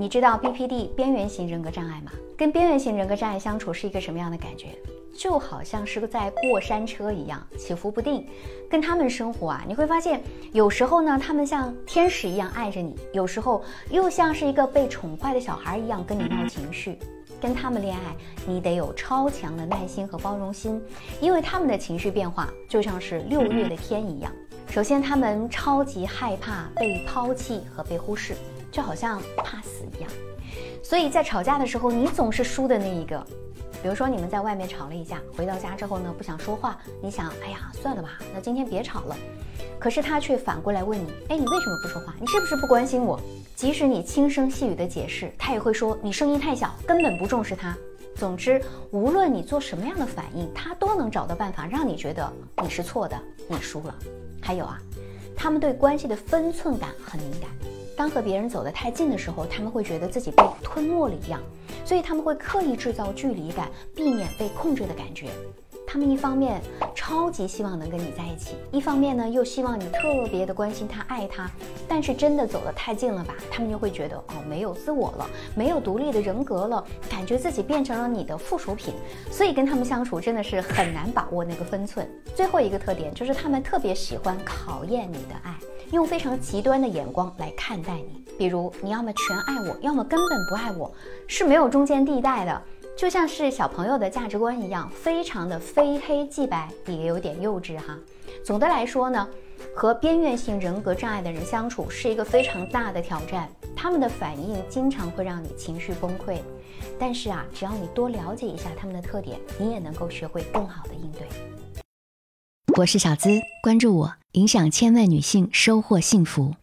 你知道 BPD 边缘型人格障碍吗？跟边缘型人格障碍相处是一个什么样的感觉？就好像是在过山车一样起伏不定。跟他们生活啊，你会发现有时候呢，他们像天使一样爱着你；有时候又像是一个被宠坏的小孩一样跟你闹情绪。跟他们恋爱，你得有超强的耐心和包容心，因为他们的情绪变化就像是六月的天一样。首先，他们超级害怕被抛弃和被忽视，就好像怕死一样。所以在吵架的时候，你总是输的那一个。比如说，你们在外面吵了一架，回到家之后呢，不想说话，你想，哎呀，算了吧，那今天别吵了。可是他却反过来问你，哎，你为什么不说话？你是不是不关心我？即使你轻声细语的解释，他也会说你声音太小，根本不重视他。总之，无论你做什么样的反应，他都能找到办法让你觉得你是错的，你输了。还有啊，他们对关系的分寸感很敏感。当和别人走得太近的时候，他们会觉得自己被吞没了一样，所以他们会刻意制造距离感，避免被控制的感觉。他们一方面超级希望能跟你在一起，一方面呢又希望你特别的关心他、爱他。但是真的走得太近了吧，他们就会觉得哦，没有自我了，没有独立的人格了，感觉自己变成了你的附属品。所以跟他们相处真的是很难把握那个分寸。最后一个特点就是他们特别喜欢考验你的爱。用非常极端的眼光来看待你，比如你要么全爱我，要么根本不爱我，是没有中间地带的，就像是小朋友的价值观一样，非常的非黑即白，也有点幼稚哈。总的来说呢，和边缘性人格障碍的人相处是一个非常大的挑战，他们的反应经常会让你情绪崩溃。但是啊，只要你多了解一下他们的特点，你也能够学会更好的应对。我是小资，关注我。影响千万女性，收获幸福。